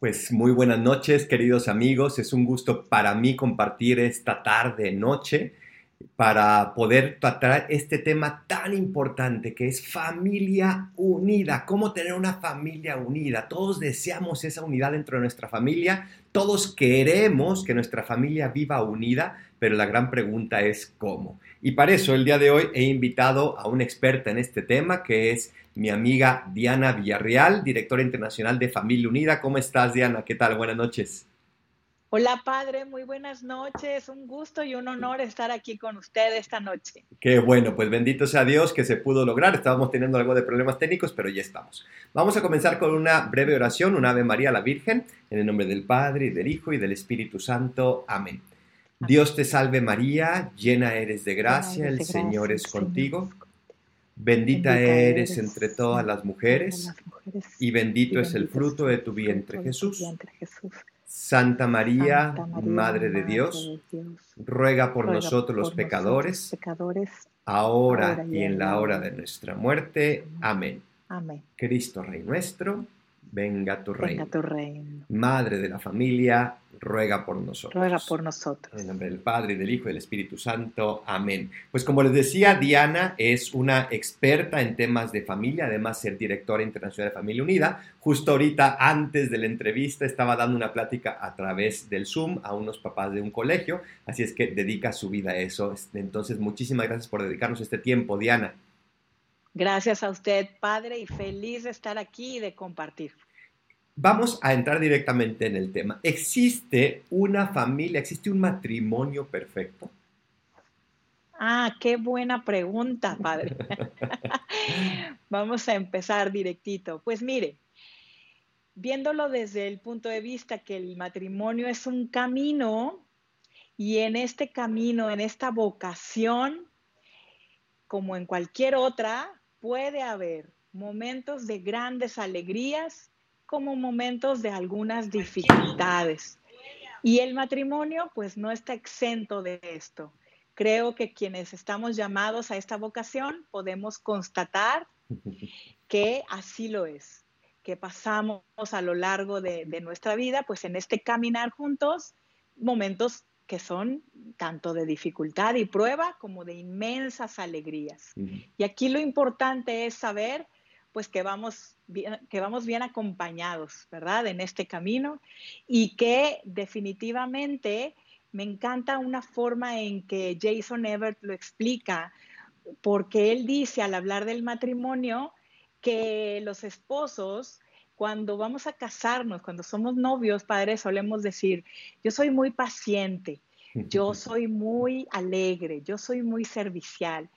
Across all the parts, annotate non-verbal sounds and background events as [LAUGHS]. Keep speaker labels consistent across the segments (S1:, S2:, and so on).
S1: Pues muy buenas noches, queridos amigos. Es un gusto para mí compartir esta tarde, noche, para poder tratar este tema tan importante que es familia unida. ¿Cómo tener una familia unida? Todos deseamos esa unidad dentro de nuestra familia. Todos queremos que nuestra familia viva unida, pero la gran pregunta es cómo. Y para eso el día de hoy he invitado a una experta en este tema que es mi amiga Diana Villarreal, directora internacional de Familia Unida. ¿Cómo estás, Diana? ¿Qué tal? Buenas noches.
S2: Hola, padre, muy buenas noches. Un gusto y un honor estar aquí con usted esta noche.
S1: Qué bueno, pues bendito sea Dios que se pudo lograr. Estábamos teniendo algo de problemas técnicos, pero ya estamos. Vamos a comenzar con una breve oración, una Ave María a la Virgen, en el nombre del Padre, y del Hijo, y del Espíritu Santo. Amén. Dios te salve María, llena eres de gracia, el Señor es contigo. Bendita eres entre todas las mujeres, y bendito es el fruto de tu vientre, Jesús. Santa María, Madre de Dios, ruega por nosotros los pecadores, ahora y en la hora de nuestra muerte. Amén. Cristo Rey nuestro, venga tu reino. Madre de la familia, ruega por nosotros.
S2: Ruega por nosotros.
S1: En nombre del Padre, y del Hijo y del Espíritu Santo. Amén. Pues como les decía, Diana es una experta en temas de familia, además ser directora internacional de Familia Unida. Justo ahorita, antes de la entrevista, estaba dando una plática a través del Zoom a unos papás de un colegio, así es que dedica su vida a eso. Entonces, muchísimas gracias por dedicarnos este tiempo, Diana.
S2: Gracias a usted, Padre, y feliz de estar aquí y de compartir.
S1: Vamos a entrar directamente en el tema. ¿Existe una familia, existe un matrimonio perfecto?
S2: Ah, qué buena pregunta, padre. [LAUGHS] Vamos a empezar directito. Pues mire, viéndolo desde el punto de vista que el matrimonio es un camino y en este camino, en esta vocación, como en cualquier otra, puede haber momentos de grandes alegrías como momentos de algunas dificultades. Y el matrimonio pues no está exento de esto. Creo que quienes estamos llamados a esta vocación podemos constatar que así lo es, que pasamos a lo largo de, nuestra vida, pues en este caminar juntos, momentos que son tanto de dificultad y prueba como de inmensas alegrías. Y aquí lo importante es saber pues que vamos bien, que vamos bien acompañados, ¿verdad? En este camino y que definitivamente me encanta una forma en que Jason Everett lo explica, porque él dice al hablar del matrimonio que los esposos cuando vamos a casarnos, cuando somos novios, padres, solemos decir, yo soy muy paciente, yo [LAUGHS] soy muy alegre, yo soy muy servicial.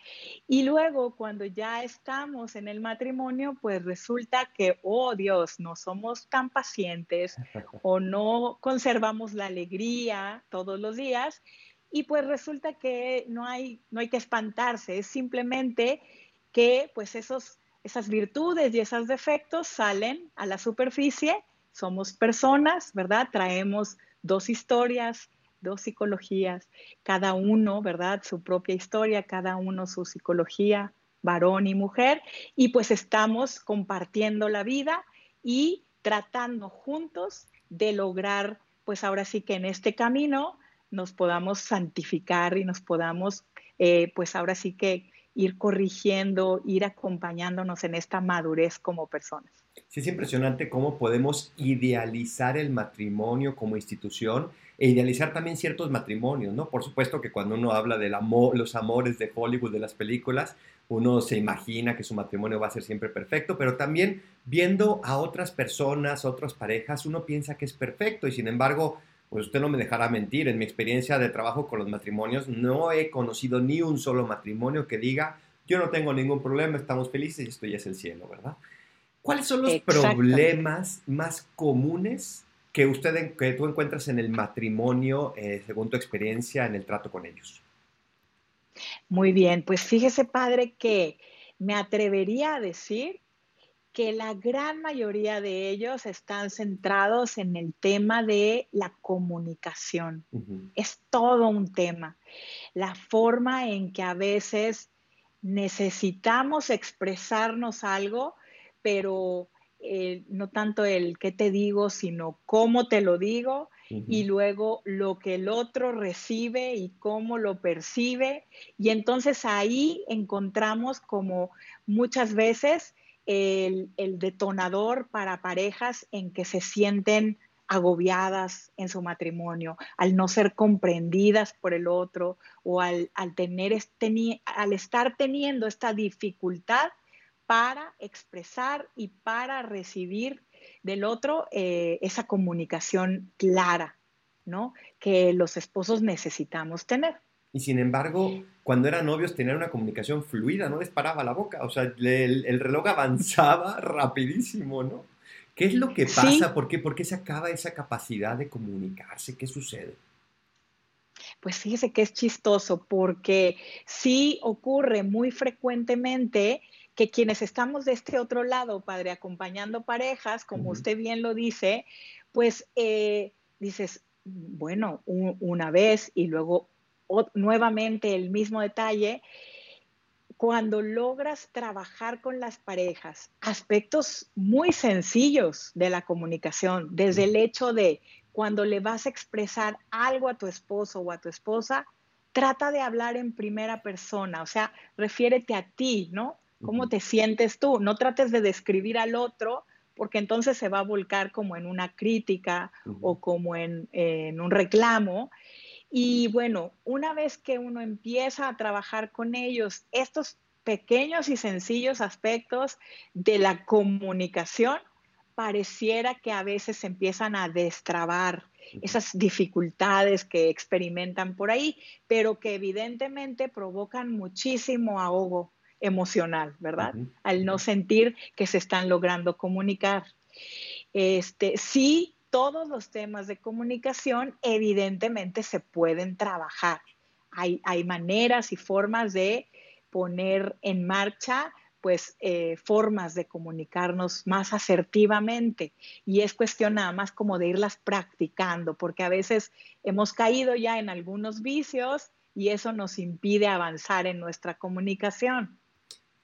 S2: Y luego cuando ya estamos en el matrimonio, pues resulta que, oh Dios, no somos tan pacientes [LAUGHS] o no conservamos la alegría todos los días. Y pues resulta que no hay, no hay que espantarse, es simplemente que pues esos, esas virtudes y esos defectos salen a la superficie, somos personas, ¿verdad? Traemos dos historias, dos psicologías, cada uno, ¿verdad? Su propia historia, cada uno su psicología, varón y mujer, y pues estamos compartiendo la vida y tratando juntos de lograr, pues ahora sí que en este camino nos podamos santificar y nos podamos, eh, pues ahora sí que ir corrigiendo, ir acompañándonos en esta madurez como personas.
S1: Sí, es impresionante cómo podemos idealizar el matrimonio como institución e idealizar también ciertos matrimonios, ¿no? Por supuesto que cuando uno habla de los amores de Hollywood, de las películas, uno se imagina que su matrimonio va a ser siempre perfecto, pero también viendo a otras personas, otras parejas, uno piensa que es perfecto y sin embargo, pues usted no me dejará mentir, en mi experiencia de trabajo con los matrimonios, no he conocido ni un solo matrimonio que diga, yo no tengo ningún problema, estamos felices y esto ya es el cielo, ¿verdad? ¿Cuáles son los problemas más comunes que, usted, que tú encuentras en el matrimonio, eh, según tu experiencia en el trato con ellos?
S2: Muy bien, pues fíjese padre que me atrevería a decir que la gran mayoría de ellos están centrados en el tema de la comunicación. Es todo un tema. La forma en que a veces necesitamos expresarnos algo, pero eh, no tanto el qué te digo, sino cómo te lo digo y luego lo que el otro recibe y cómo lo percibe. Y entonces ahí encontramos como muchas veces el, detonador para parejas en que se sienten agobiadas en su matrimonio, al no ser comprendidas por el otro o al, tener este, al estar teniendo esta dificultad para expresar y para recibir del otro eh, esa comunicación clara, ¿no? Que los esposos necesitamos tener.
S1: Y sin embargo, cuando eran novios tenían una comunicación fluida, no les paraba la boca, o sea, el, el reloj [LAUGHS] avanzaba rapidísimo, ¿no? ¿Qué es lo que pasa? ¿Por, qué, ¿Por qué se acaba esa capacidad de comunicarse? ¿Qué sucede?
S2: Pues fíjese que es chistoso porque sí ocurre muy frecuentemente que quienes estamos de este otro lado, padre, acompañando parejas, como usted bien lo dice, pues eh, dices, bueno, una vez y luego nuevamente el mismo detalle, cuando logras trabajar con las parejas aspectos muy sencillos de la comunicación, desde el hecho de cuando le vas a expresar algo a tu esposo o a tu esposa, trata de hablar en primera persona, o sea, refiérete a ti, ¿no? ¿Cómo te sientes tú? No trates de describir al otro, porque entonces se va a volcar como en una crítica o como en, en un reclamo. Y bueno, una vez que uno empieza a trabajar con ellos, estos pequeños y sencillos aspectos de la comunicación, pareciera que a veces se empiezan a destrabar esas dificultades que experimentan por ahí, pero que evidentemente provocan muchísimo ahogo emocional, ¿verdad? Al no sentir que se están logrando comunicar. Este, sí, todos los temas de comunicación evidentemente se pueden trabajar. Hay, maneras y formas de poner en marcha pues eh, formas de comunicarnos más asertivamente y es cuestión nada más como de irlas practicando porque a veces hemos caído ya en algunos vicios y eso nos impide avanzar en nuestra comunicación.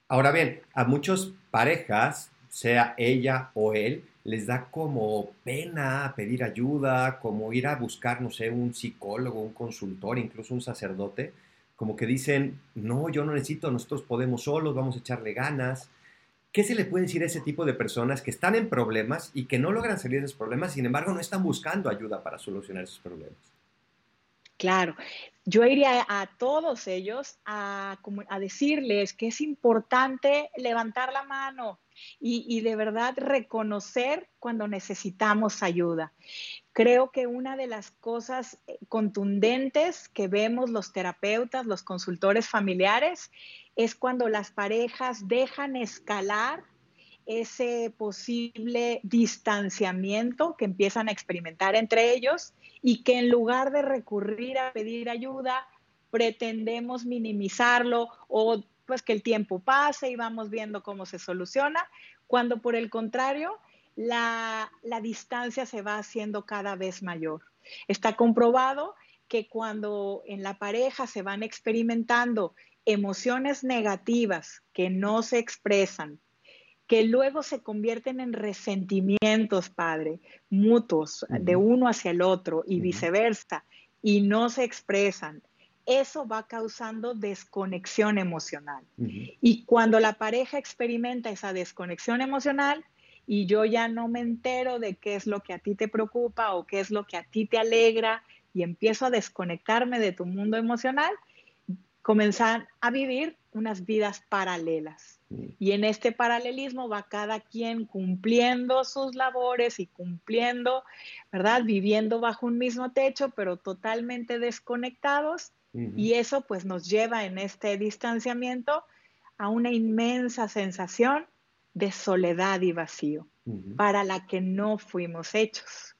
S1: Ahora bien, a muchas parejas, sea ella o él, les da como pena pedir ayuda, como ir a buscar, no sé, un psicólogo, un consultor, incluso un sacerdote, como que dicen, no, yo no necesito, nosotros podemos solos, vamos a echarle ganas. ¿Qué se le puede decir a ese tipo de personas que están en problemas y que no logran salir de esos problemas, sin embargo no están buscando ayuda para solucionar esos problemas?
S2: Claro, yo iría a todos ellos a, decirles que es importante levantar la mano, y, de verdad reconocer cuando necesitamos ayuda. Creo que una de las cosas eh, contundentes que vemos los terapeutas, los consultores familiares, es cuando las parejas dejan escalar ese posible distanciamiento que empiezan a experimentar entre ellos y que en lugar de recurrir a pedir ayuda, pretendemos minimizarlo o pues que el tiempo pase y vamos viendo cómo se soluciona, cuando por el contrario, la, distancia se va haciendo cada vez mayor. Está comprobado que cuando en la pareja se van experimentando emociones negativas que no se expresan, que luego se convierten en resentimientos, padre, mutuos, de uno hacia el otro y viceversa, y no se expresan, eso va causando desconexión emocional. Y cuando la pareja experimenta esa desconexión emocional y yo ya no me entero de qué es lo que a ti te preocupa o qué es lo que a ti te alegra y empiezo a desconectarme de tu mundo emocional, comenzar a vivir unas vidas paralelas. Y en este paralelismo va cada quien cumpliendo sus labores y cumpliendo, ¿verdad? Viviendo bajo un mismo techo, pero totalmente desconectados. Y eso pues nos lleva en este distanciamiento a una inmensa sensación de soledad y vacío para la que no fuimos hechos.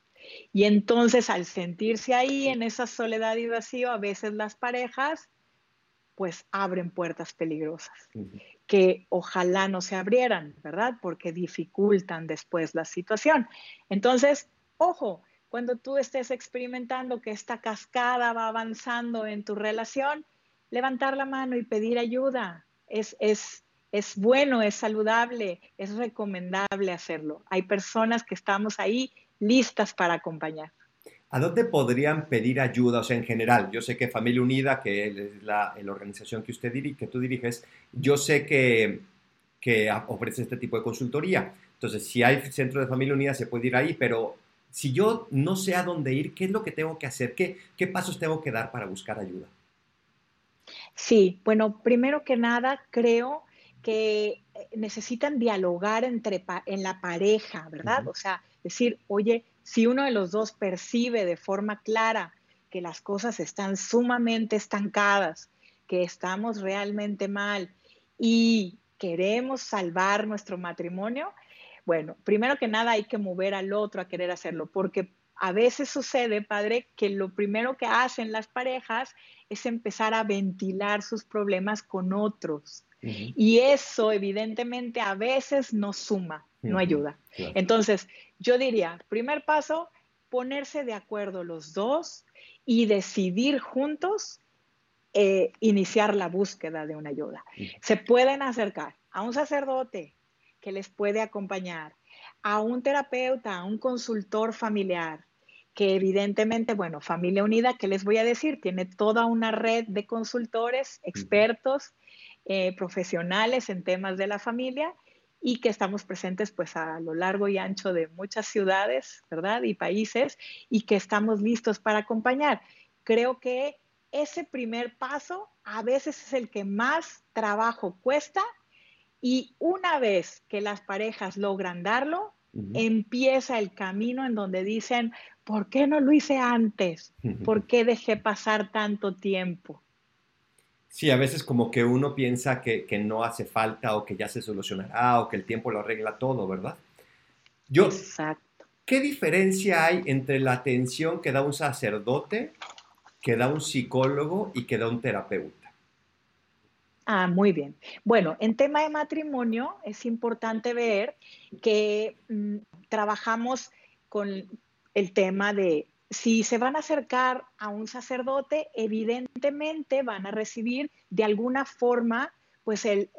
S2: Y entonces al sentirse ahí en esa soledad y vacío, a veces las parejas pues abren puertas peligrosas que ojalá no se abrieran, ¿verdad? Porque dificultan después la situación. Entonces, ojo, cuando tú estés experimentando que esta cascada va avanzando en tu relación, levantar la mano y pedir ayuda es, es, es bueno, es saludable, es recomendable hacerlo. Hay personas que estamos ahí listas para acompañar.
S1: ¿A dónde podrían pedir ayuda? O sea, en general, yo sé que Familia Unida, que es la, organización que usted dirige, que tú diriges, yo sé que, que ofrece este tipo de consultoría. Entonces, si hay centro de Familia Unida, se puede ir ahí, pero si yo no sé a dónde ir, ¿qué es lo que tengo que hacer? ¿Qué, qué pasos tengo que dar para buscar ayuda?
S2: Sí, bueno, primero que nada, creo que eh, necesitan dialogar entre en la pareja, ¿verdad? O sea, decir, oye, si uno de los dos percibe de forma clara que las cosas están sumamente estancadas, que estamos realmente mal y queremos salvar nuestro matrimonio, bueno, primero que nada hay que mover al otro a querer hacerlo, porque a veces sucede, padre, que lo primero que hacen las parejas es empezar a ventilar sus problemas con otros. Y eso evidentemente a veces no suma, no ayuda. Entonces, yo diría, primer paso, ponerse de acuerdo los dos y decidir juntos eh, iniciar la búsqueda de una ayuda. Se pueden acercar a un sacerdote que les puede acompañar, a un terapeuta, a un consultor familiar, que evidentemente, bueno, Familia Unida, ¿qué les voy a decir? Tiene toda una red de consultores, expertos, eh, profesionales en temas de la familia y que estamos presentes pues a lo largo y ancho de muchas ciudades, ¿verdad? Y países y que estamos listos para acompañar. Creo que ese primer paso a veces es el que más trabajo cuesta y una vez que las parejas logran darlo, empieza el camino en donde dicen, ¿por qué no lo hice antes? ¿Por qué dejé pasar tanto tiempo?
S1: Sí, a veces como que uno piensa que, no hace falta o que ya se solucionará o que el tiempo lo arregla todo, ¿verdad? Yo, Exacto. ¿Qué diferencia hay entre la atención que da un sacerdote, que da un psicólogo y que da un terapeuta?
S2: Ah, muy bien. Bueno, en tema de matrimonio es importante ver que mm, trabajamos con el tema de si se van a acercar a un sacerdote, evidentemente van a recibir de alguna forma pues el,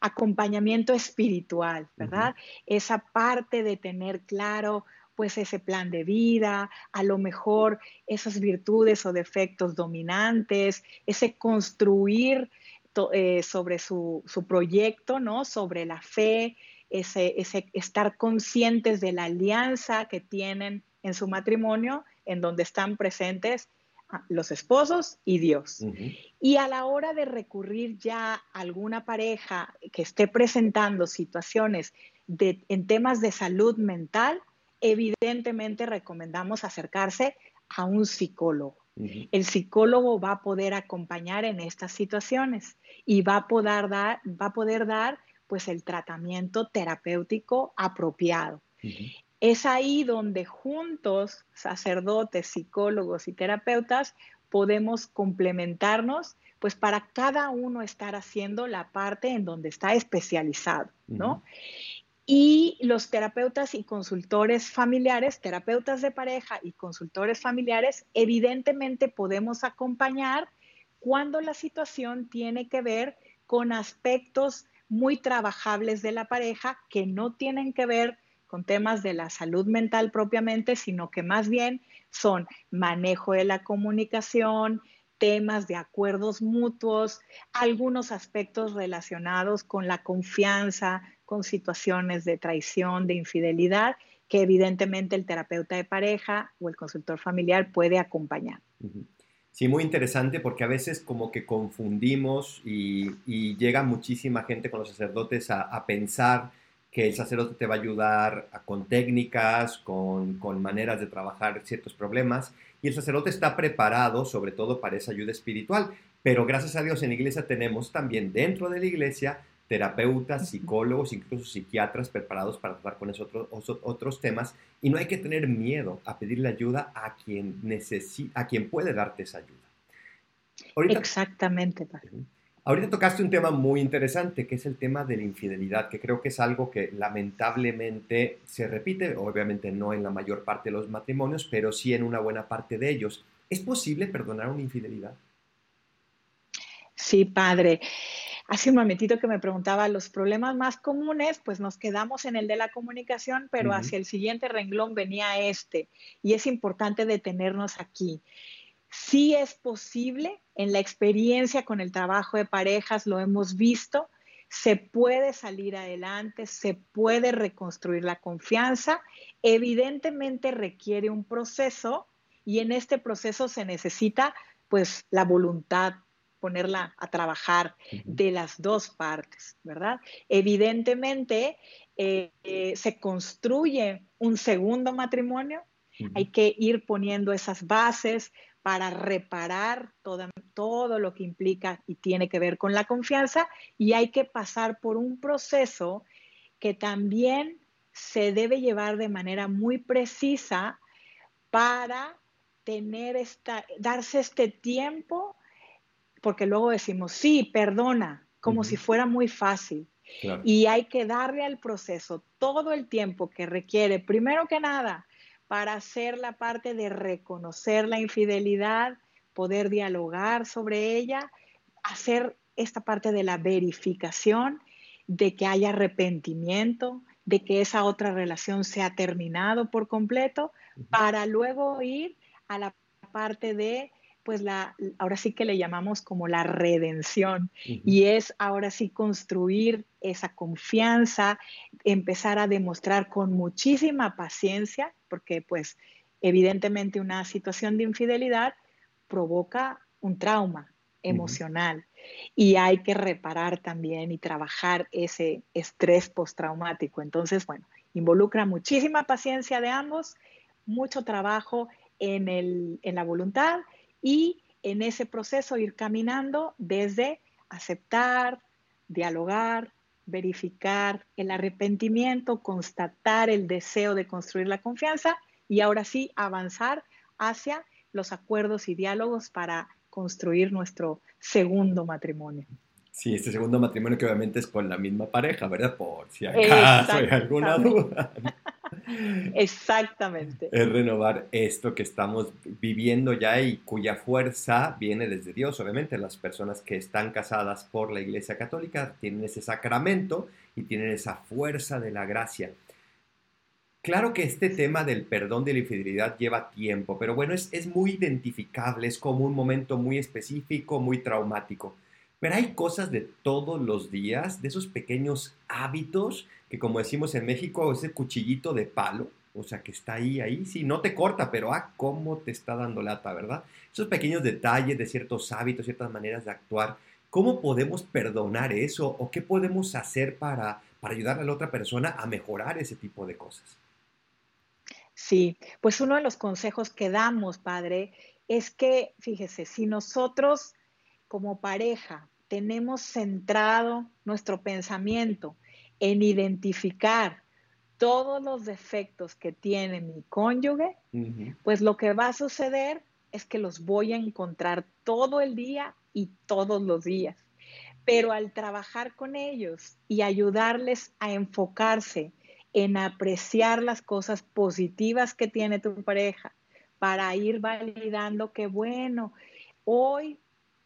S2: acompañamiento espiritual, ¿verdad? Esa parte de tener claro pues ese plan de vida, a lo mejor esas virtudes o defectos dominantes, ese construir eh, sobre su, su, proyecto, ¿no? Sobre la fe, ese, ese estar conscientes de la alianza que tienen en su matrimonio, en donde están presentes ah, los esposos y Dios. Y a la hora de recurrir ya a alguna pareja que esté presentando situaciones de, en temas de salud mental, evidentemente recomendamos acercarse a un psicólogo. El psicólogo va a poder acompañar en estas situaciones y va a poder dar, va a poder dar pues el tratamiento terapéutico apropiado. Es ahí donde juntos, sacerdotes, psicólogos y terapeutas, podemos complementarnos, pues para cada uno estar haciendo la parte en donde está especializado, ¿no? Y los terapeutas y consultores familiares, terapeutas de pareja y consultores familiares, evidentemente podemos acompañar cuando la situación tiene que ver con aspectos muy trabajables de la pareja que no tienen que ver con temas de la salud mental propiamente, sino que más bien son manejo de la comunicación, temas de acuerdos mutuos, algunos aspectos relacionados con la confianza, con situaciones de traición, de infidelidad, que evidentemente el terapeuta de pareja o el consultor familiar puede acompañar.
S1: Sí, muy interesante porque a veces como que confundimos y, llega muchísima gente con los sacerdotes a pensar que el sacerdote te va a ayudar con técnicas, con, maneras de trabajar ciertos problemas, y el sacerdote está preparado sobre todo para esa ayuda espiritual. Pero gracias a Dios en la iglesia tenemos también dentro de la iglesia terapeutas, psicólogos, incluso psiquiatras preparados para tratar con esos otros, otros temas y no hay que tener miedo a pedirle ayuda a quien necesita, a quien puede darte esa ayuda.
S2: Exactamente.
S1: Ahorita tocaste un tema muy interesante, que es el tema de la infidelidad, que creo que es algo que lamentablemente se repite, obviamente no en la mayor parte de los matrimonios, pero sí en una buena parte de ellos. ¿Es posible perdonar una infidelidad?
S2: Sí, padre. hace un momentito que me preguntaba los problemas más comunes, pues nos quedamos en el de la comunicación, pero hacia el siguiente renglón venía este. Y es importante detenernos aquí. Sí es posible, en la experiencia con el trabajo de parejas lo hemos visto, se puede salir adelante, se puede reconstruir la confianza. Evidentemente requiere un proceso y en este proceso se necesita pues la voluntad, ponerla a trabajar de las dos partes, ¿verdad? Evidentemente eh, eh, se construye un segundo matrimonio, hay que ir poniendo esas bases para reparar todo, todo lo que implica y tiene que ver con la confianza y hay que pasar por un proceso que también se debe llevar de manera muy precisa para tener esta, darse este tiempo porque luego decimos, sí, perdona, como si fuera muy fácil. Y hay que darle al proceso todo el tiempo que requiere, primero que nada, para hacer la parte de reconocer la infidelidad, poder dialogar sobre ella, hacer esta parte de la verificación, de que haya arrepentimiento, de que esa otra relación se ha terminado por completo, para luego ir a la parte de pues la, ahora sí que le llamamos como la redención. Y es ahora sí construir esa confianza, empezar a demostrar con muchísima paciencia, porque pues evidentemente una situación de infidelidad provoca un trauma emocional y hay que reparar también y trabajar ese estrés postraumático. Entonces, bueno, involucra muchísima paciencia de ambos, mucho trabajo en, el, en la voluntad y en ese proceso ir caminando desde aceptar, dialogar, verificar el arrepentimiento, constatar el deseo de construir la confianza y ahora sí avanzar hacia los acuerdos y diálogos para construir nuestro segundo matrimonio.
S1: Sí, este segundo matrimonio que obviamente es con la misma pareja, ¿verdad? Por si acaso hay alguna duda. [LAUGHS]
S2: Exactamente.
S1: Es renovar esto que estamos viviendo ya y cuya fuerza viene desde Dios. Obviamente las personas que están casadas por la Iglesia Católica tienen ese sacramento y tienen esa fuerza de la gracia. Claro que este tema del perdón de la infidelidad lleva tiempo, pero bueno, es, muy identificable, es como un momento muy específico, muy traumático. Pero hay cosas de todos los días, de esos pequeños hábitos que como decimos en México, ese cuchillito de palo, o sea, que está ahí, ahí, sí, no te corta, pero ah, cómo te está dando lata, ¿verdad? Esos pequeños detalles de ciertos hábitos, ciertas maneras de actuar, ¿cómo podemos perdonar eso o qué podemos hacer para, para ayudar a la otra persona a mejorar ese tipo de cosas?
S2: Sí, pues uno de los consejos que damos, padre, es que, fíjese, si nosotros como pareja tenemos centrado nuestro pensamiento en identificar todos los defectos que tiene mi cónyuge, pues lo que va a suceder es que los voy a encontrar todo el día y todos los días. Pero al trabajar con ellos y ayudarles a enfocarse en apreciar las cosas positivas que tiene tu pareja, para ir validando que, bueno, hoy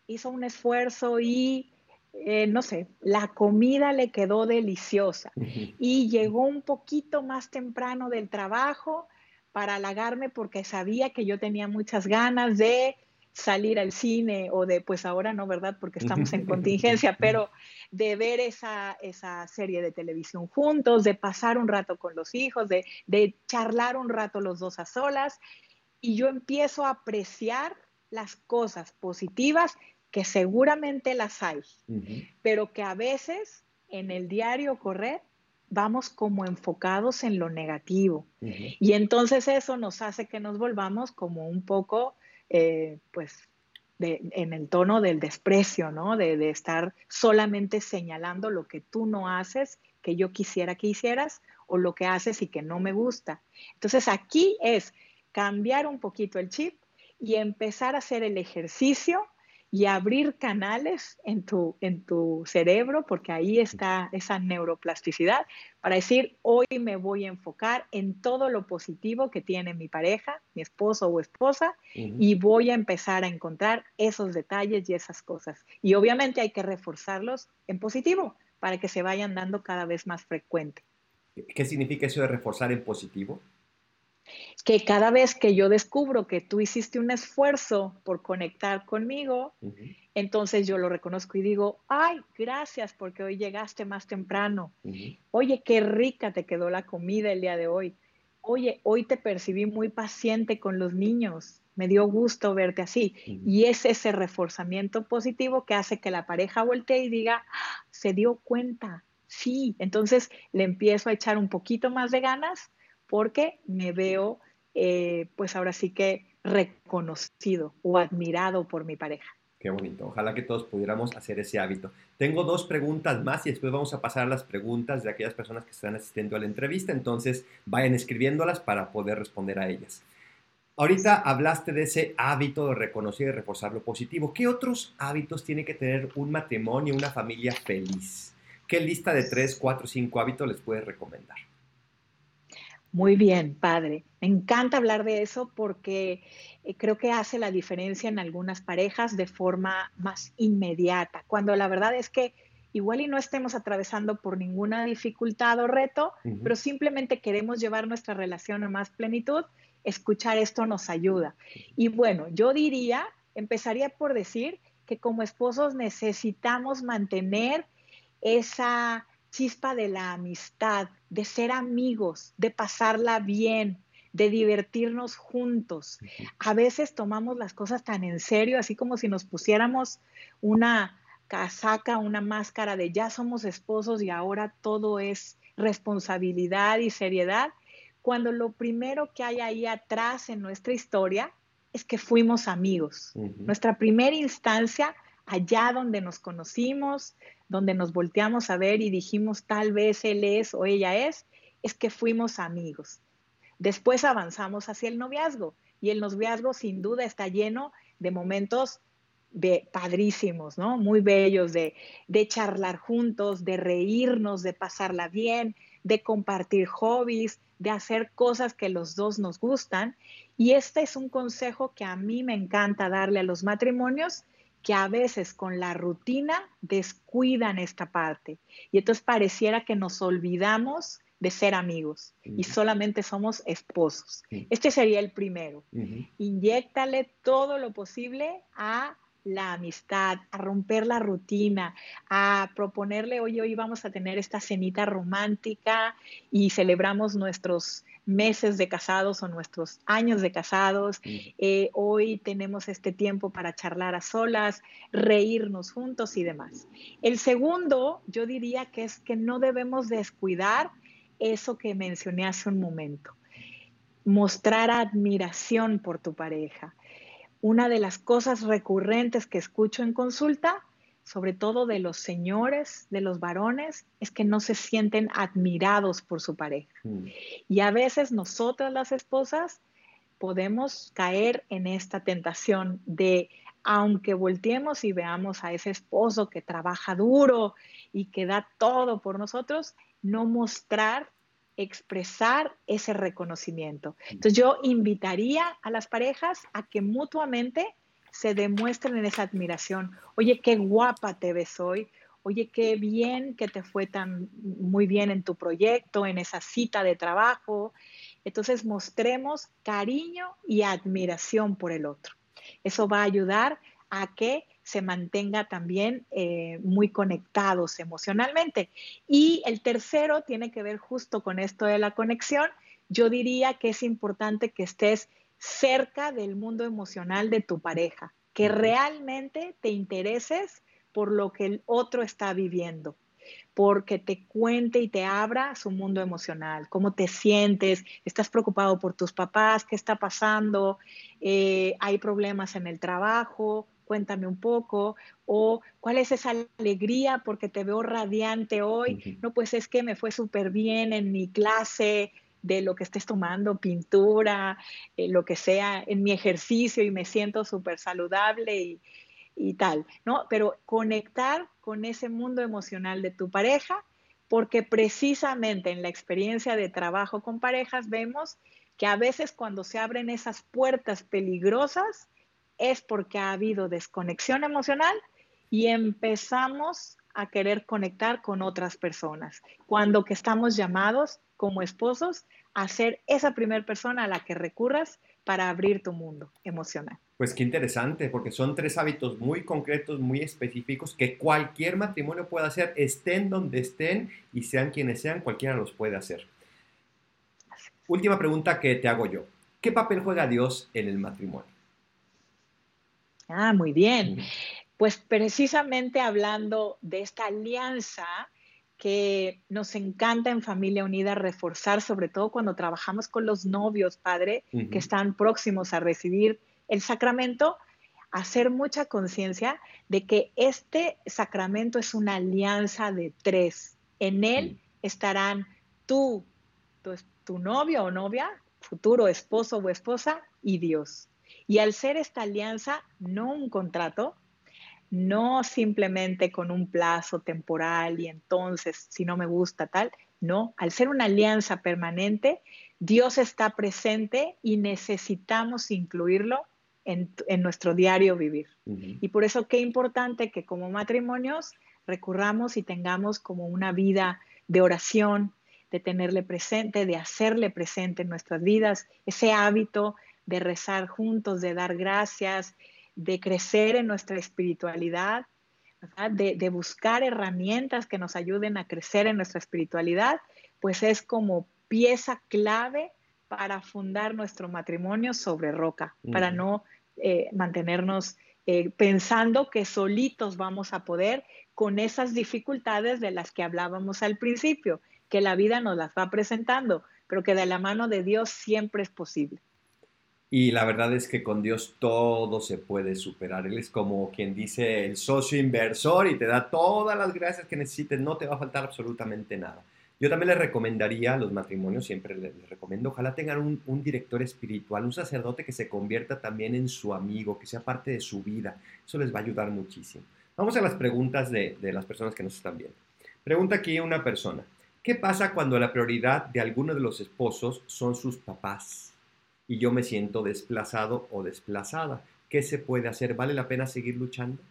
S2: hizo un esfuerzo y, eh, no sé, la comida le quedó deliciosa y llegó un poquito más temprano del trabajo para halagarme porque sabía que yo tenía muchas ganas de salir al cine o de, pues ahora no, ¿verdad? Porque estamos en [LAUGHS] contingencia, pero de ver esa, esa serie de televisión juntos, de pasar un rato con los hijos, de, de charlar un rato los dos a solas. Y yo empiezo a apreciar las cosas positivas que seguramente las hay, pero que a veces en el diario correr vamos como enfocados en lo negativo. Y entonces eso nos hace que nos volvamos como un poco, eh, pues, en el tono del desprecio, ¿no? De, de, estar solamente señalando lo que tú no haces, que yo quisiera que hicieras, o lo que haces y que no me gusta. Entonces aquí es cambiar un poquito el chip y empezar a hacer el ejercicio y abrir canales en tu, en tu cerebro, porque ahí está esa neuroplasticidad, para decir, hoy me voy a enfocar en todo lo positivo que tiene mi pareja, mi esposo o esposa, y voy a empezar a encontrar esos detalles y esas cosas. Y obviamente hay que reforzarlos en positivo para que se vayan dando cada vez más frecuente.
S1: ¿Qué significa eso de reforzar en positivo?
S2: Que cada vez que yo descubro que tú hiciste un esfuerzo por conectar conmigo, entonces yo lo reconozco y digo, ay, gracias porque hoy llegaste más temprano. Oye, qué rica te quedó la comida el día de hoy. Oye, hoy te percibí muy paciente con los niños. Me dio gusto verte así. Y es ese reforzamiento positivo que hace que la pareja voltee y diga, ah, se dio cuenta. Sí, entonces le empiezo a echar un poquito más de ganas porque me veo, eh, pues ahora sí que reconocido o admirado por mi pareja.
S1: Qué bonito. Ojalá que todos pudiéramos hacer ese hábito. Tengo dos preguntas más y después vamos a pasar a las preguntas de aquellas personas que están asistiendo a la entrevista. Entonces vayan escribiéndolas para poder responder a ellas. Ahorita hablaste de ese hábito de reconocer y reforzar lo positivo. ¿Qué otros hábitos tiene que tener un matrimonio, una familia feliz? ¿Qué lista de tres, cuatro, cinco hábitos les puedes recomendar?
S2: Muy bien, padre. Me encanta hablar de eso porque eh, creo que hace la diferencia en algunas parejas de forma más inmediata, cuando la verdad es que igual y no estemos atravesando por ninguna dificultad o reto, pero simplemente queremos llevar nuestra relación a más plenitud, escuchar esto nos ayuda. Y bueno, yo diría, empezaría por decir que como esposos necesitamos mantener esa chispa de la amistad, de ser amigos, de pasarla bien, de divertirnos juntos. A veces tomamos las cosas tan en serio, así como si nos pusiéramos una casaca, una máscara de ya somos esposos y ahora todo es responsabilidad y seriedad, cuando lo primero que hay ahí atrás en nuestra historia es que fuimos amigos. Nuestra primera instancia, allá donde nos conocimos, donde nos volteamos a ver y dijimos tal vez él es o ella es, es que fuimos amigos. Después avanzamos hacia el noviazgo y el noviazgo sin duda está lleno de momentos de padrísimos, ¿no? Muy bellos, de, de charlar juntos, de reírnos, de pasarla bien, de compartir hobbies, de hacer cosas que los dos nos gustan. Y este es un consejo que a mí me encanta darle a los matrimonios que a veces con la rutina descuidan esta parte. Y entonces pareciera que nos olvidamos de ser amigos y solamente somos esposos. Este sería el primero. Uh todo lo posible a la amistad, a romper la rutina, a proponerle, oye, hoy vamos a tener esta cenita romántica y celebramos nuestros meses de casados o nuestros años de casados. Eh, hoy tenemos este tiempo para charlar a solas, reírnos juntos y demás. El segundo, yo diría que es que no debemos descuidar eso que mencioné hace un momento, mostrar admiración por tu pareja una de las cosas recurrentes que escucho en consulta, sobre todo de los señores, de los varones, es que no se sienten admirados por su pareja. Mm. Y a veces nosotras las esposas podemos caer en esta tentación de, aunque volteemos y veamos a ese esposo que trabaja duro y que da todo por nosotros, no mostrar expresar ese reconocimiento. Entonces yo invitaría a las parejas a que mutuamente se demuestren en esa admiración. Oye, qué guapa te ves hoy. Oye, qué bien que te fue tan muy bien en tu proyecto, en esa cita de trabajo. Entonces mostremos cariño y admiración por el otro. Eso va a ayudar a que se mantenga también eh, muy conectados emocionalmente. Y el tercero tiene que ver justo con esto de la conexión. Yo diría que es importante que estés cerca del mundo emocional de tu pareja, que realmente te intereses por lo que el otro está viviendo porque te cuente y te abra su mundo emocional, cómo te sientes, estás preocupado por tus papás, qué está pasando, eh, hay problemas en el trabajo, cuéntame un poco, o cuál es esa alegría porque te veo radiante hoy, no, pues es que me fue súper bien en mi clase de lo que estés tomando, pintura, eh, lo que sea, en mi ejercicio y me siento súper saludable y, y tal, ¿no? Pero conectar con ese mundo emocional de tu pareja, porque precisamente en la experiencia de trabajo con parejas vemos que a veces cuando se abren esas puertas peligrosas es porque ha habido desconexión emocional y empezamos a querer conectar con otras personas, cuando que estamos llamados como esposos a ser esa primera persona a la que recurras para abrir tu mundo emocional.
S1: Pues qué interesante, porque son tres hábitos muy concretos, muy específicos, que cualquier matrimonio puede hacer, estén donde estén y sean quienes sean, cualquiera los puede hacer. Última pregunta que te hago yo. ¿Qué papel juega Dios en el matrimonio?
S2: Ah, muy bien. Pues precisamente hablando de esta alianza que nos encanta en Familia Unida reforzar, sobre todo cuando trabajamos con los novios, padre, que están próximos a recibir el sacramento, hacer mucha conciencia de que este sacramento es una alianza de tres. En él estarán tú, tu, tu novio o novia, futuro esposo o esposa y Dios. Y al ser esta alianza, no un contrato, no simplemente con un plazo temporal y entonces si no me gusta tal, no, al ser una alianza permanente, Dios está presente y necesitamos incluirlo en, nuestro diario vivir. Y por eso qué importante que como matrimonios recurramos y tengamos como una vida de oración, de tenerle presente, de hacerle presente en nuestras vidas, ese hábito de rezar juntos, de dar gracias, de crecer en nuestra espiritualidad, de, de, buscar herramientas que nos ayuden a crecer en nuestra espiritualidad, pues es como pieza clave para fundar nuestro matrimonio sobre roca, para no eh, mantenernos eh, pensando que solitos vamos a poder con esas dificultades de las que hablábamos al principio que la vida nos las va presentando, pero que de la mano de Dios siempre es posible.
S1: Y la verdad es que con Dios todo se puede superar. Él es como quien dice el socio inversor y te da todas las gracias que necesites, no te va a faltar absolutamente nada. Yo también les recomendaría a los matrimonios, siempre les, recomiendo, ojalá tengan un, director espiritual, un sacerdote que se convierta también en su amigo, que sea parte de su vida. Eso les va a ayudar muchísimo. Vamos a las preguntas de, de las personas que nos están viendo. Pregunta aquí una persona. ¿Qué pasa cuando la prioridad de alguno de los esposos son sus papás y yo me siento desplazado o desplazada? ¿Qué se puede hacer? ¿Vale la pena seguir luchando?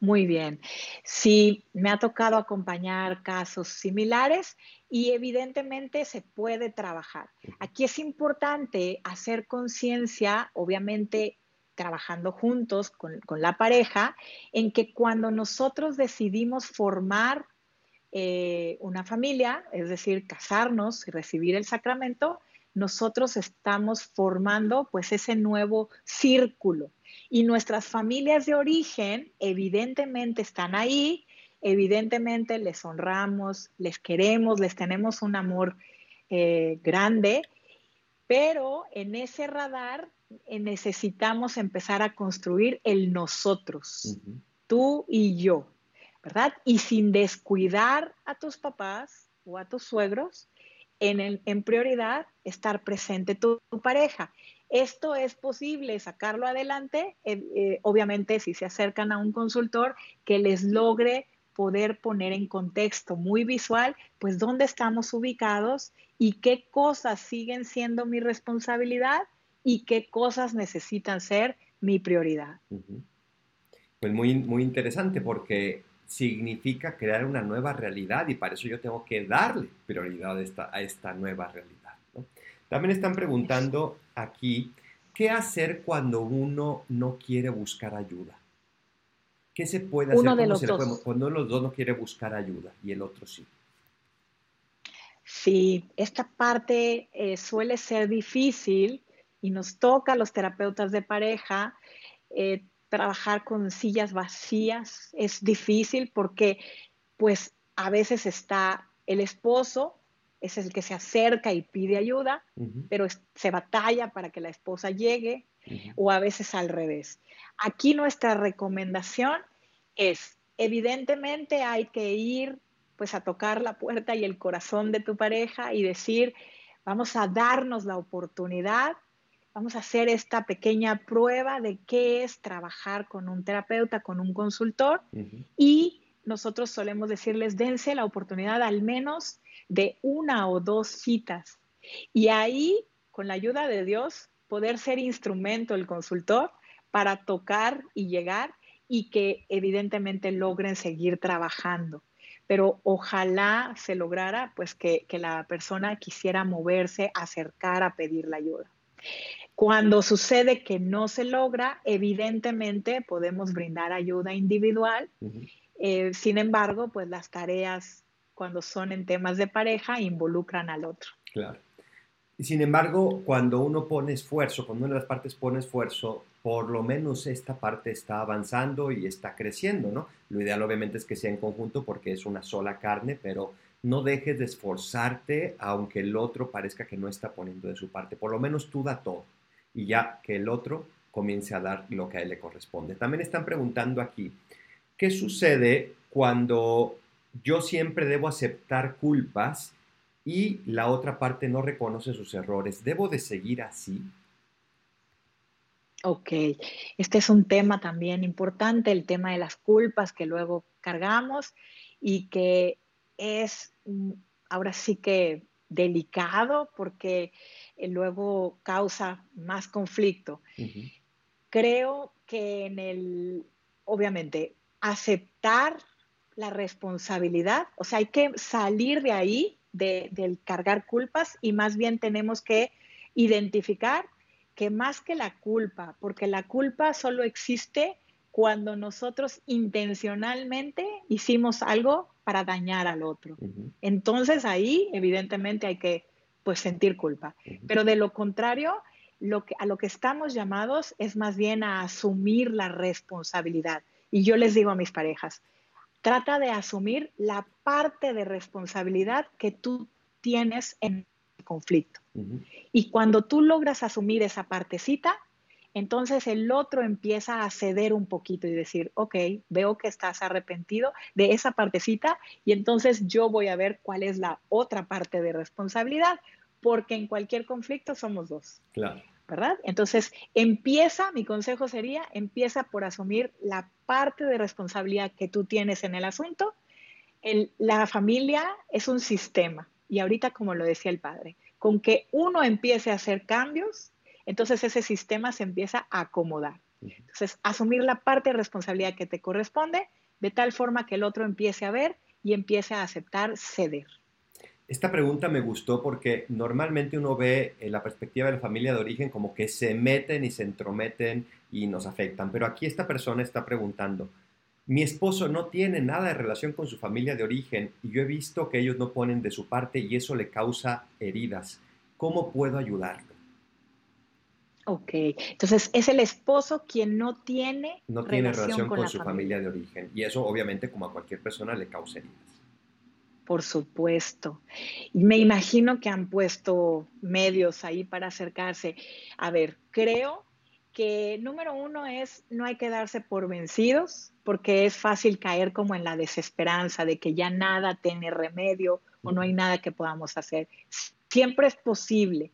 S2: Muy bien. Sí, me ha tocado acompañar casos similares y evidentemente se puede trabajar. Aquí es importante hacer conciencia, obviamente trabajando juntos con, con, la pareja, en que cuando nosotros decidimos formar eh, una familia, es decir, casarnos y recibir el sacramento, nosotros estamos formando pues ese nuevo círculo. Y nuestras familias de origen evidentemente están ahí, evidentemente les honramos, les queremos, les tenemos un amor eh, grande, pero en ese radar eh, necesitamos empezar a construir el nosotros, tú y yo. ¿verdad? Y sin descuidar a tus papás o a tus suegros, en, en prioridad estar presente tu, pareja. Esto es posible sacarlo adelante, eh, eh, obviamente si se acercan a un consultor que les logre poder poner en contexto muy visual, pues dónde estamos ubicados y qué cosas siguen siendo mi responsabilidad y qué cosas necesitan ser mi prioridad.
S1: Pues muy, muy interesante porque significa crear una nueva realidad y para eso yo tengo que darle prioridad a esta, a esta nueva realidad. También están preguntando aquí, ¿qué hacer cuando uno no quiere buscar ayuda? ¿Qué se puede hacer
S2: uno de los dos.
S1: cuando los dos no quiere buscar ayuda y el otro sí?
S2: Sí, esta parte eh, suele ser difícil y nos toca a los terapeutas de pareja eh, trabajar con sillas vacías es difícil porque pues a veces está el esposo, es el que se acerca y pide ayuda, pero se batalla para que la esposa llegue o a veces al revés. Aquí nuestra recomendación es, evidentemente hay que ir pues a tocar la puerta y el corazón de tu pareja y decir, vamos a darnos la oportunidad vamos a hacer esta pequeña prueba de qué es trabajar con un terapeuta, con un consultor y nosotros solemos decirles, dense la oportunidad al menos de una o dos citas. Y ahí, con la ayuda de Dios, poder ser instrumento el consultor para tocar y llegar y que evidentemente logren seguir trabajando. Pero ojalá se lograra pues que, que la persona quisiera moverse, acercar a pedir la ayuda. Cuando sucede que no se logra, evidentemente podemos brindar ayuda individual. Eh, sin embargo, pues las tareas cuando son en temas de pareja involucran al otro.
S1: Claro. Y sin embargo, cuando uno pone esfuerzo, cuando una de las partes pone esfuerzo, por lo menos esta parte está avanzando y está creciendo, ¿no? Lo ideal obviamente es que sea en conjunto porque es una sola carne, pero no dejes de esforzarte aunque el otro parezca que no está poniendo de su parte. Por lo menos tú da todo y ya que el otro comience a dar lo que a él le corresponde. También están preguntando aquí, ¿qué sucede cuando yo siempre debo aceptar culpas y la otra parte no reconoce sus errores? ¿Debo de seguir así?
S2: Ok, este es un tema también importante, el tema de las culpas que luego cargamos y que es mm, ahora sí que delicado porque eh, luego causa más conflicto. Creo que en el, obviamente, aceptar la responsabilidad, o sea, hay que salir de ahí, de, del cargar culpas y más bien tenemos que identificar que más que la culpa, porque la culpa solo existe cuando nosotros intencionalmente hicimos algo para dañar al otro. Entonces ahí evidentemente hay que pues sentir culpa. Pero de lo contrario, lo que, a lo que estamos llamados es más bien a asumir la responsabilidad. Y yo les digo a mis parejas, trata de asumir la parte de responsabilidad que tú tienes en el conflicto. Y cuando tú logras asumir esa partecita, entonces el otro empieza a ceder un poquito y decir, ok, veo que estás arrepentido de esa partecita y entonces yo voy a ver cuál es la otra parte de responsabilidad porque en cualquier conflicto somos dos.
S1: Claro.
S2: ¿Verdad? Entonces, empieza, mi consejo sería, empieza por asumir la parte de responsabilidad que tú tienes en el asunto. la familia es un sistema y ahorita, como lo decía el padre, con que uno empiece a hacer cambios, entonces ese sistema se empieza a acomodar. Entonces, asumir la parte de responsabilidad que te corresponde de tal forma que el otro empiece a ver y empiece a aceptar ceder.
S1: Esta pregunta me gustó porque normalmente uno ve en la perspectiva de la familia de origen como que se meten y se entrometen y nos afectan, pero aquí esta persona está preguntando, mi esposo no tiene nada de relación con su familia de origen y yo he visto que ellos no ponen de su parte y eso le causa heridas. ¿Cómo puedo ayudarlo?
S2: Ok, entonces es el esposo quien no tiene,
S1: no tiene relación, con, su familia. familia de origen y eso obviamente como a cualquier persona le causa heridas.
S2: Por supuesto. Y me imagino que han puesto medios ahí para acercarse. A ver, creo que número uno es no hay que darse por vencidos, porque es fácil caer como en la desesperanza de que ya nada tiene remedio o no hay nada que podamos hacer. Siempre es posible.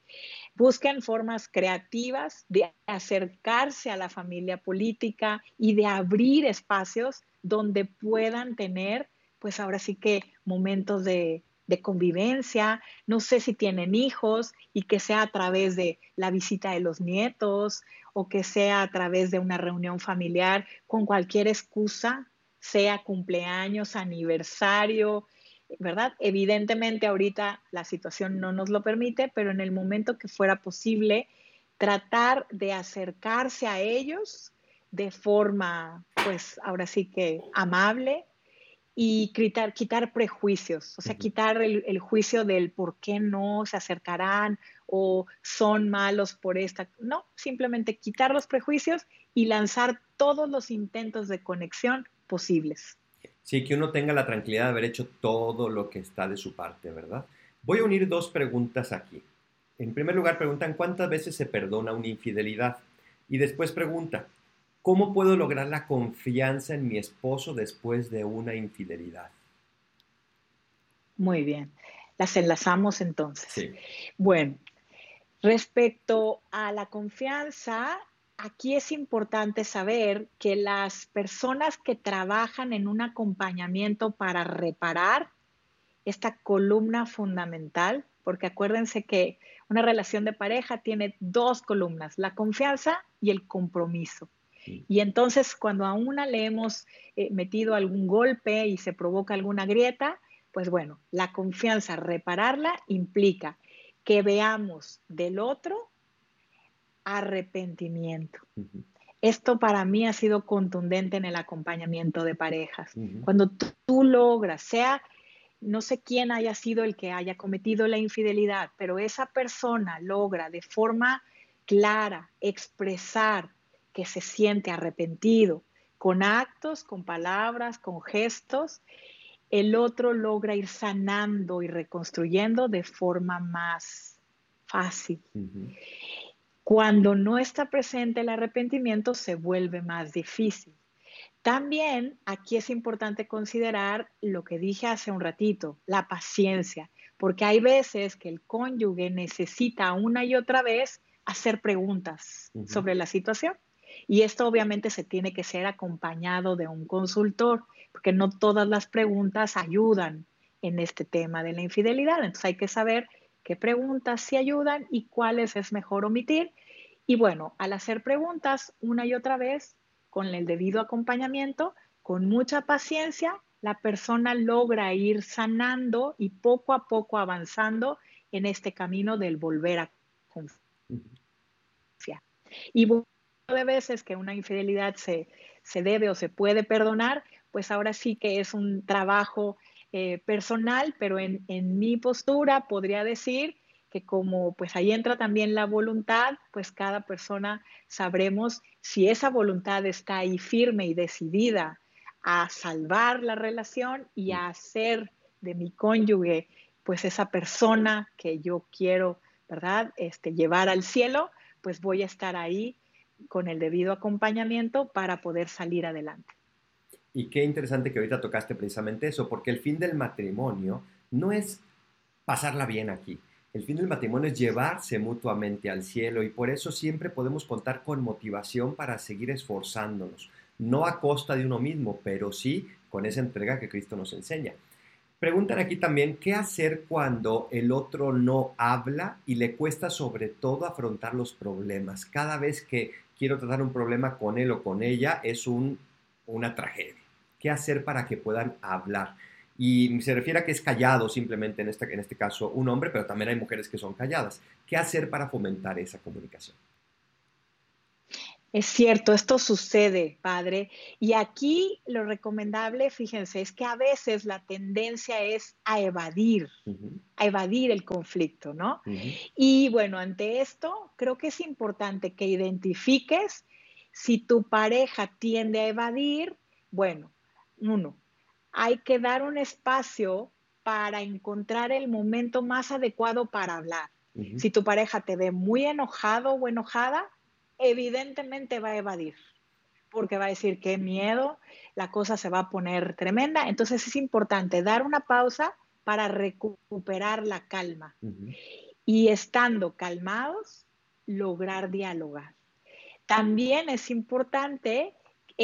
S2: Busquen formas creativas de acercarse a la familia política y de abrir espacios donde puedan tener pues ahora sí que momentos de, convivencia, no sé si tienen hijos y que sea a través de la visita de los nietos o que sea a través de una reunión familiar con cualquier excusa, sea cumpleaños, aniversario, ¿verdad? Evidentemente ahorita la situación no nos lo permite, pero en el momento que fuera posible, tratar de acercarse a ellos de forma, pues ahora sí que amable, y quitar, quitar prejuicios, o sea, quitar el, juicio del por qué no se acercarán o son malos por esta. No, simplemente quitar los prejuicios y lanzar todos los intentos de conexión posibles.
S1: Sí, que uno tenga la tranquilidad de haber hecho todo lo que está de su parte, ¿verdad? Voy a unir dos preguntas aquí. En primer lugar, preguntan cuántas veces se perdona una infidelidad. Y después pregunta, ¿Cómo puedo lograr la confianza en mi esposo después de una infidelidad?
S2: Muy bien. Las enlazamos entonces. Bueno, Respecto a la confianza, aquí es importante saber que las personas que trabajan en un acompañamiento para reparar esta columna fundamental, porque acuérdense que una relación de pareja tiene dos columnas, la confianza y el compromiso. Y entonces cuando a una le hemos eh, metido algún golpe y se provoca alguna grieta, pues bueno, la confianza, repararla implica que veamos del otro arrepentimiento. Esto para mí ha sido contundente en el acompañamiento de parejas. Cuando tú, logras, sea, no sé quién haya sido el que haya cometido la infidelidad, pero esa persona logra de forma clara expresar que se siente arrepentido, con actos, con palabras, con gestos, el otro logra ir sanando y reconstruyendo de forma más fácil. Cuando no está presente el arrepentimiento, se vuelve más difícil. También aquí es importante considerar lo que dije hace un ratito, la paciencia, porque hay veces que el cónyuge necesita una y otra vez hacer preguntas sobre la situación. Y esto obviamente se tiene que ser acompañado de un consultor, porque no todas las preguntas ayudan en este tema de la infidelidad. Entonces hay que saber qué preguntas sí ayudan y cuáles es mejor omitir. Y bueno, al hacer preguntas una y otra vez, con el debido acompañamiento, con mucha paciencia, la persona logra ir sanando y poco a poco avanzando en este camino del volver a confiar. Y de veces que una infidelidad se, debe o se puede perdonar, pues ahora sí que es un trabajo eh, personal, pero en, en, mi postura podría decir que como pues ahí entra también la voluntad, pues cada persona sabremos si esa voluntad está ahí firme y decidida a salvar la relación y a hacer de mi cónyuge pues esa persona que yo quiero, ¿verdad? Este, llevar al cielo, pues voy a estar ahí con el debido acompañamiento para poder salir adelante.
S1: Y qué interesante que ahorita tocaste precisamente eso, porque el fin del matrimonio no es pasarla bien aquí. El fin del matrimonio es llevarse mutuamente al cielo y por eso siempre podemos contar con motivación para seguir esforzándonos, no a costa de uno mismo, pero sí con esa entrega que Cristo nos enseña. Preguntan aquí también, ¿qué hacer cuando el otro no habla y le cuesta sobre todo afrontar los problemas? Cada vez que quiero tratar un problema con él o con ella, es un, una tragedia. ¿Qué hacer para que puedan hablar? Y se refiere a que es callado simplemente en este, en este caso un hombre, pero también hay mujeres que son calladas. ¿Qué hacer para fomentar esa comunicación?
S2: Es cierto, esto sucede, padre. Y aquí lo recomendable, fíjense, es que a veces la tendencia es a evadir, a evadir el conflicto, ¿no? Y bueno, ante esto, creo que es importante que identifiques si tu pareja tiende a evadir, bueno, uno, hay que dar un espacio para encontrar el momento más adecuado para hablar. Si tu pareja te ve muy enojado o enojada, evidentemente va a evadir, porque va a decir, qué miedo, la cosa se va a poner tremenda. Entonces es importante dar una pausa para recuperar la calma. Y estando calmados, lograr dialogar. También es importante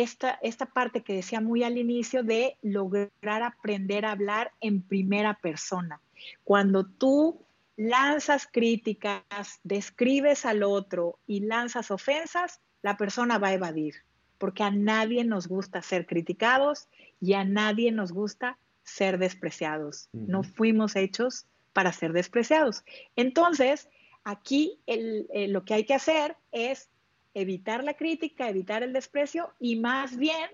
S2: esta, esta parte que decía muy al inicio de lograr aprender a hablar en primera persona. Cuando tú lanzas críticas, describes al otro y lanzas ofensas, la persona va a evadir, porque a nadie nos gusta ser criticados y a nadie nos gusta ser despreciados. No fuimos hechos para ser despreciados. Entonces, aquí lo que hay que hacer es evitar la crítica, evitar el desprecio y más bien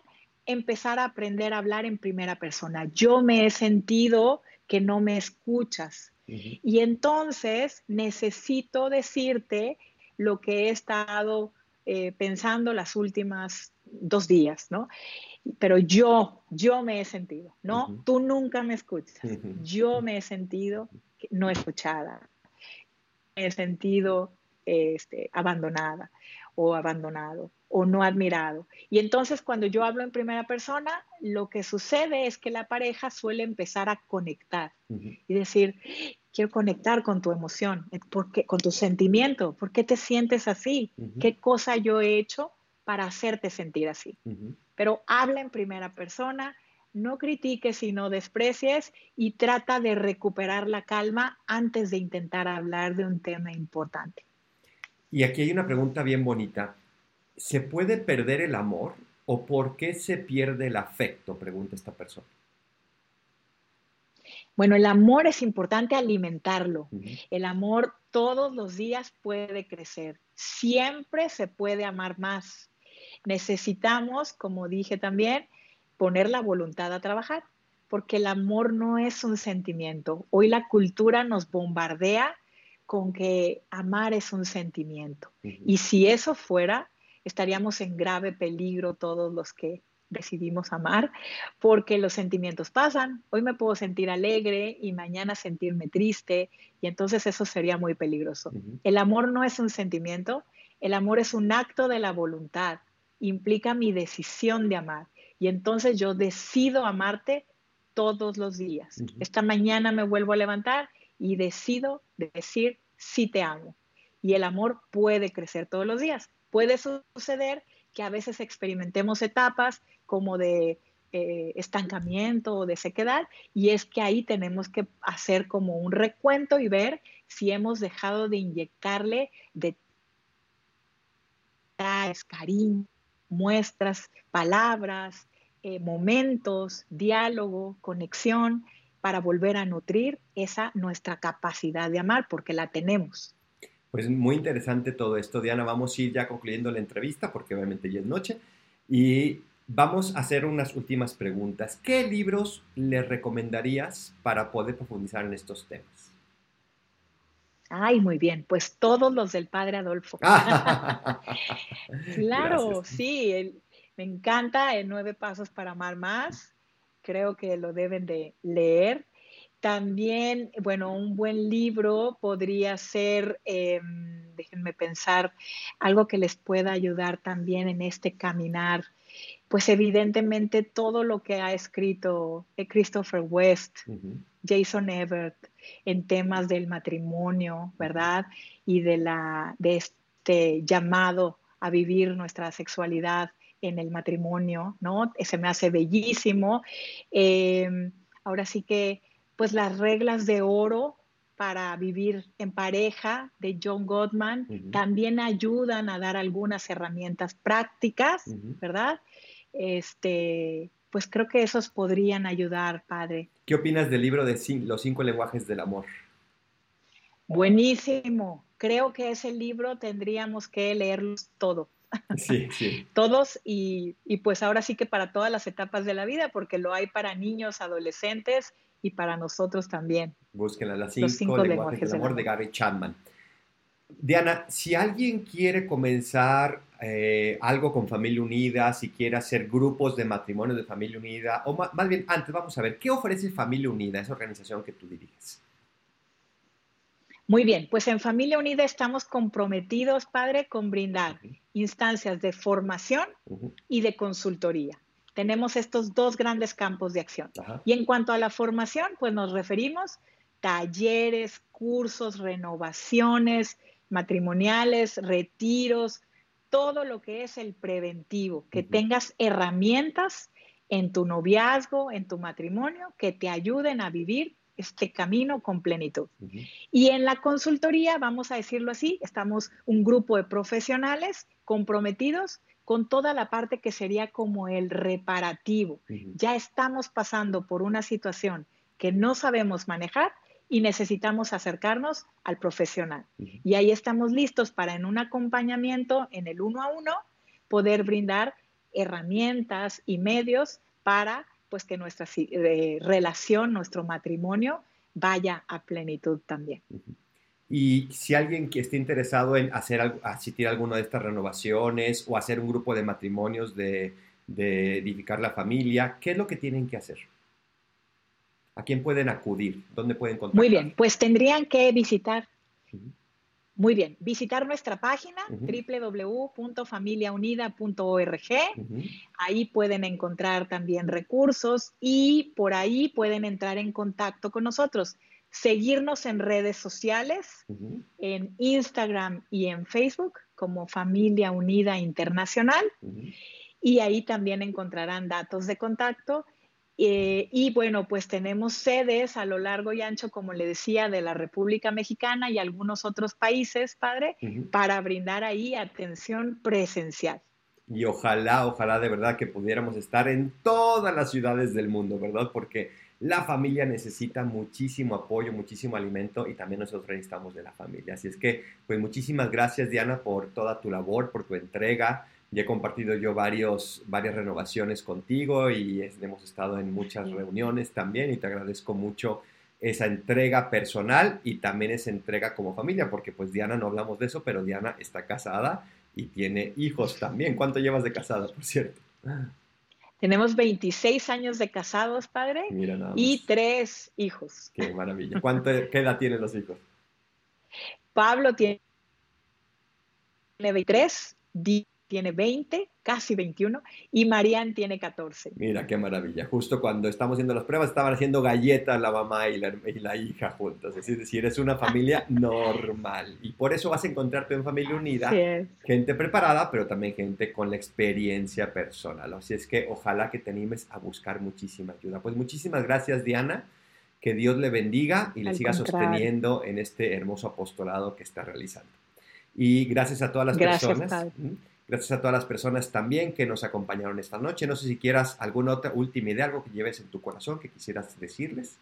S2: empezar a aprender a hablar en primera persona. Yo me he sentido que no me escuchas, y entonces necesito decirte lo que he estado eh, pensando las últimas dos días, ¿no? Pero yo, yo me he sentido, ¿no? Tú nunca me escuchas. Yo me he sentido no escuchada. Me he sentido este, abandonada o abandonado o no admirado. Y entonces cuando yo hablo en primera persona, lo que sucede es que la pareja suele empezar a conectar y decir, quiero conectar con tu emoción, eh, con tu sentimiento, ¿por qué te sientes así? ¿Qué cosa yo he hecho para hacerte sentir así? Pero habla en primera persona, no critiques y no desprecies y trata de recuperar la calma antes de intentar hablar de un tema importante.
S1: Y aquí hay una pregunta bien bonita. ¿Se puede perder el amor o por qué se pierde el afecto? Pregunta esta persona.
S2: Bueno, el amor es importante alimentarlo. El amor todos los días puede crecer. Siempre se puede amar más. Necesitamos, como dije también, poner la voluntad a trabajar, porque el amor no es un sentimiento. Hoy la cultura nos bombardea con que amar es un sentimiento. Y si eso fuera, estaríamos en grave peligro todos los que decidimos amar, porque los sentimientos pasan. Hoy me puedo sentir alegre y mañana sentirme triste, y entonces eso sería muy peligroso. El amor no es un sentimiento, el amor es un acto de la voluntad, implica mi decisión de amar, y entonces yo decido amarte todos los días. Esta mañana me vuelvo a levantar y decido decir sí te amo. Y el amor puede crecer todos los días. Puede suceder que a veces experimentemos etapas como de eh, estancamiento o de sequedad, y es que ahí tenemos que hacer como un recuento y ver si hemos dejado de inyectarle detalles, cariño, muestras, palabras, eh, momentos, diálogo, conexión, para volver a nutrir esa nuestra capacidad de amar, porque la tenemos.
S1: Pues muy interesante todo esto, Diana. Vamos a ir ya concluyendo la entrevista porque obviamente ya es noche. Y vamos a hacer unas últimas preguntas. ¿Qué libros le recomendarías para poder profundizar en estos temas?
S2: Ay, muy bien, pues todos los del padre Adolfo. [LAUGHS] [LAUGHS] claro, sí, me encanta el Nueve Pasos para Amar Más. Creo que lo deben de leer. También, bueno, un buen libro podría ser, em, déjenme pensar, algo que les pueda ayudar también en este caminar. Pues evidentemente todo lo que ha escrito eh, Christopher West, Jason Everett, en temas del matrimonio, ¿verdad? Y de, la, de este llamado a vivir nuestra sexualidad en el matrimonio, ¿no? Se me hace bellísimo. Em, ahora sí que pues las reglas de oro para vivir en pareja de John Gottman también ayudan a dar algunas herramientas prácticas, ¿verdad? Este, pues creo que esos podrían ayudar, padre.
S1: ¿Qué opinas del libro de Los cinco lenguajes del amor?
S2: Buenísimo. Creo que ese libro tendríamos que leerlos todo. Sí, sí. Todos y, y, pues ahora sí que para todas las etapas de la vida, porque lo hay para niños, adolescentes y para nosotros también.
S1: Búsquenla, las cinco, Los cinco lenguajes, del amor, de Gary Chapman. Diana, si alguien quiere comenzar eh, algo con Familia Unida, si quiere hacer grupos de matrimonio de Familia Unida, o más, más, bien antes vamos a ver, ¿qué ofrece Familia Unida, esa organización que tú diriges?
S2: Muy bien, pues en Familia Unida estamos comprometidos, padre, con brindar instancias de formación y de consultoría. Tenemos estos dos grandes campos de acción. Y en cuanto a la formación, pues nos referimos talleres, cursos, renovaciones matrimoniales, retiros, todo lo que es el preventivo, que tengas herramientas en tu noviazgo, en tu matrimonio, que te ayuden a vivir este camino con plenitud. Y en la consultoría, vamos a decirlo así, estamos un grupo de profesionales comprometidos con toda la parte que sería como el reparativo. Ya estamos pasando por una situación que no sabemos manejar y necesitamos acercarnos al profesional. Y ahí estamos listos para en un acompañamiento, en el uno a uno, poder brindar herramientas y medios para pues que nuestra eh, relación, nuestro matrimonio vaya a plenitud también.
S1: Y si alguien que esté interesado en hacer, asistir a alguna de estas renovaciones o hacer un grupo de matrimonios de, edificar la familia, ¿qué es lo que tienen que hacer? ¿A quién pueden acudir? ¿Dónde pueden contactar?
S2: Muy bien, pues tendrían que visitar. Muy bien, visitar nuestra página www.familiaunida.org. Ahí pueden encontrar también recursos y por ahí pueden entrar en contacto con nosotros seguirnos en redes sociales, en Instagram y en Facebook como Familia Unida Internacional. Y ahí también encontrarán datos de contacto. Eh, y bueno, pues tenemos sedes a lo largo y ancho, como le decía, de la República Mexicana y algunos otros países, padre, para brindar ahí atención presencial.
S1: Y ojalá, ojalá de verdad que pudiéramos estar en todas las ciudades del mundo, ¿verdad? Porque la familia necesita muchísimo apoyo, muchísimo alimento y también nosotros necesitamos de la familia. Así es que, pues muchísimas gracias Diana por toda tu labor, por tu entrega. Ya he compartido yo varios, varias renovaciones contigo y hemos estado en muchas reuniones también y te agradezco mucho esa entrega personal y también esa entrega como familia, porque pues Diana no hablamos de eso, pero Diana está casada y tiene hijos también. ¿Cuánto llevas de casada, por cierto? [LAUGHS]
S2: Tenemos 26 años de casados, padre, y tres hijos.
S1: Qué maravilla. ¿Cuánto, ¿Qué edad tienen los hijos?
S2: Pablo tiene 23, tiene 20, casi 21, y Marian tiene 14.
S1: Mira, qué maravilla. Justo cuando estamos haciendo las pruebas, estaban haciendo galletas la mamá y la, hija juntas. Es decir, es una familia [LAUGHS] normal. Y por eso vas a encontrarte en familia unida, gente preparada, pero también gente con la experiencia personal. Así es que ojalá que te animes a buscar muchísima ayuda. Pues muchísimas gracias, Diana. Que Dios le bendiga y le siga sosteniendo en este hermoso apostolado que está realizando. Y gracias a todas las personas. Gracias a todas las personas también que nos acompañaron esta noche. No sé si quieras alguna otra última idea, algo que lleves en tu corazón que quisieras decirles.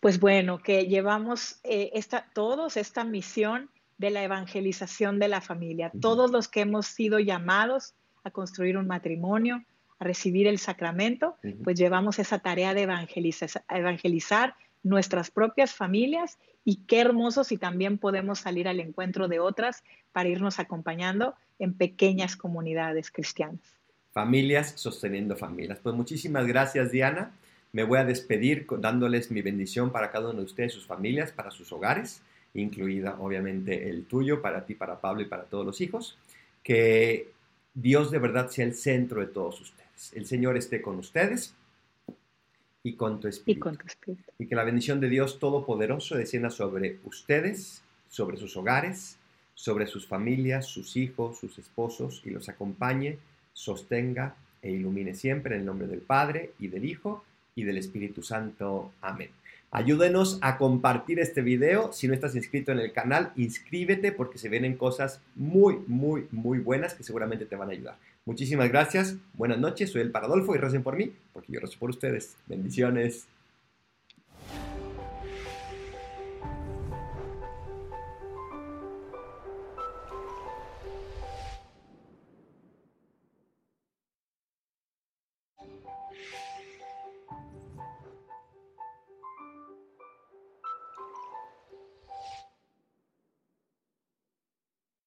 S2: Pues bueno, que llevamos eh, esta, todos esta misión de la evangelización de la familia. Todos los que hemos sido llamados a construir un matrimonio, a recibir el sacramento, pues llevamos esa tarea de evangelizar nuestras propias familias y qué hermoso si también podemos salir al encuentro de otras para irnos acompañando en pequeñas comunidades cristianas.
S1: Familias sosteniendo familias. Pues muchísimas gracias Diana. Me voy a despedir dándoles mi bendición para cada uno de ustedes, sus familias, para sus hogares, incluida obviamente el tuyo, para ti, para Pablo y para todos los hijos. Que Dios de verdad sea el centro de todos ustedes. El Señor esté con ustedes y con tu espíritu. Y, que la bendición de Dios Todopoderoso descienda sobre ustedes, sobre sus hogares, sobre sus familias, sus hijos, sus esposos y los acompañe, sostenga e ilumine siempre en el nombre del Padre y del Hijo y del Espíritu Santo. Amén. Ayúdenos a compartir este video. Si no estás inscrito en el canal, inscríbete porque se vienen cosas muy, muy, muy buenas que seguramente te van a ayudar. Muchísimas gracias. Buenas noches. Soy el Paradolfo y recen por mí porque yo rezo por ustedes. Bendiciones.